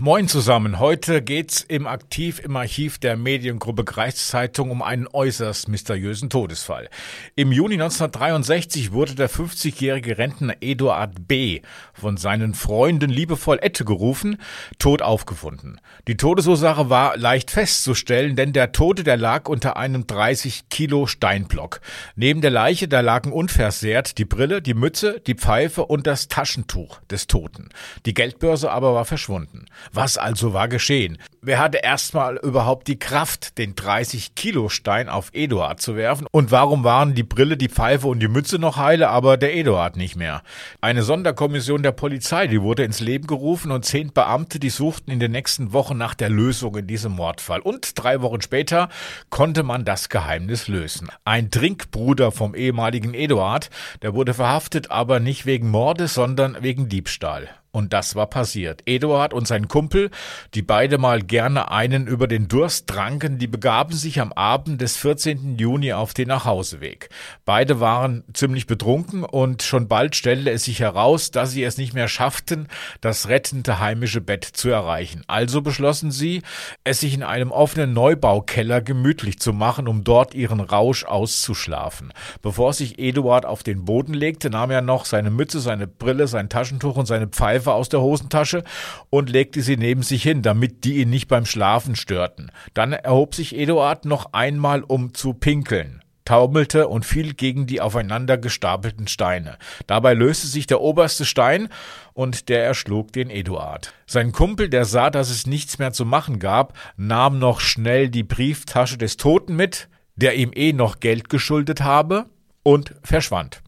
Moin zusammen. Heute geht's im Aktiv im Archiv der Mediengruppe Kreiszeitung um einen äußerst mysteriösen Todesfall. Im Juni 1963 wurde der 50-jährige Rentner Eduard B. von seinen Freunden liebevoll Ette gerufen, tot aufgefunden. Die Todesursache war leicht festzustellen, denn der Tote, der lag unter einem 30 Kilo Steinblock. Neben der Leiche, da lagen unversehrt die Brille, die Mütze, die Pfeife und das Taschentuch des Toten. Die Geldbörse aber war verschwunden. Was also war geschehen? Wer hatte erstmal überhaupt die Kraft, den 30 Kilo Stein auf Eduard zu werfen? Und warum waren die Brille, die Pfeife und die Mütze noch heile, aber der Eduard nicht mehr? Eine Sonderkommission der Polizei, die wurde ins Leben gerufen und zehn Beamte, die suchten in den nächsten Wochen nach der Lösung in diesem Mordfall. Und drei Wochen später konnte man das Geheimnis lösen. Ein Trinkbruder vom ehemaligen Eduard, der wurde verhaftet, aber nicht wegen Mordes, sondern wegen Diebstahl. Und das war passiert. Eduard und sein Kumpel, die beide mal gerne einen über den Durst tranken, die begaben sich am Abend des 14. Juni auf den Nachhauseweg. Beide waren ziemlich betrunken und schon bald stellte es sich heraus, dass sie es nicht mehr schafften, das rettende heimische Bett zu erreichen. Also beschlossen sie, es sich in einem offenen Neubaukeller gemütlich zu machen, um dort ihren Rausch auszuschlafen. Bevor sich Eduard auf den Boden legte, nahm er noch seine Mütze, seine Brille, sein Taschentuch und seine Pfeife Pfeife aus der Hosentasche und legte sie neben sich hin, damit die ihn nicht beim Schlafen störten. Dann erhob sich Eduard noch einmal, um zu pinkeln taumelte und fiel gegen die aufeinander gestapelten Steine. Dabei löste sich der oberste Stein und der erschlug den Eduard. Sein Kumpel, der sah, dass es nichts mehr zu machen gab, nahm noch schnell die Brieftasche des Toten mit, der ihm eh noch Geld geschuldet habe, und verschwand.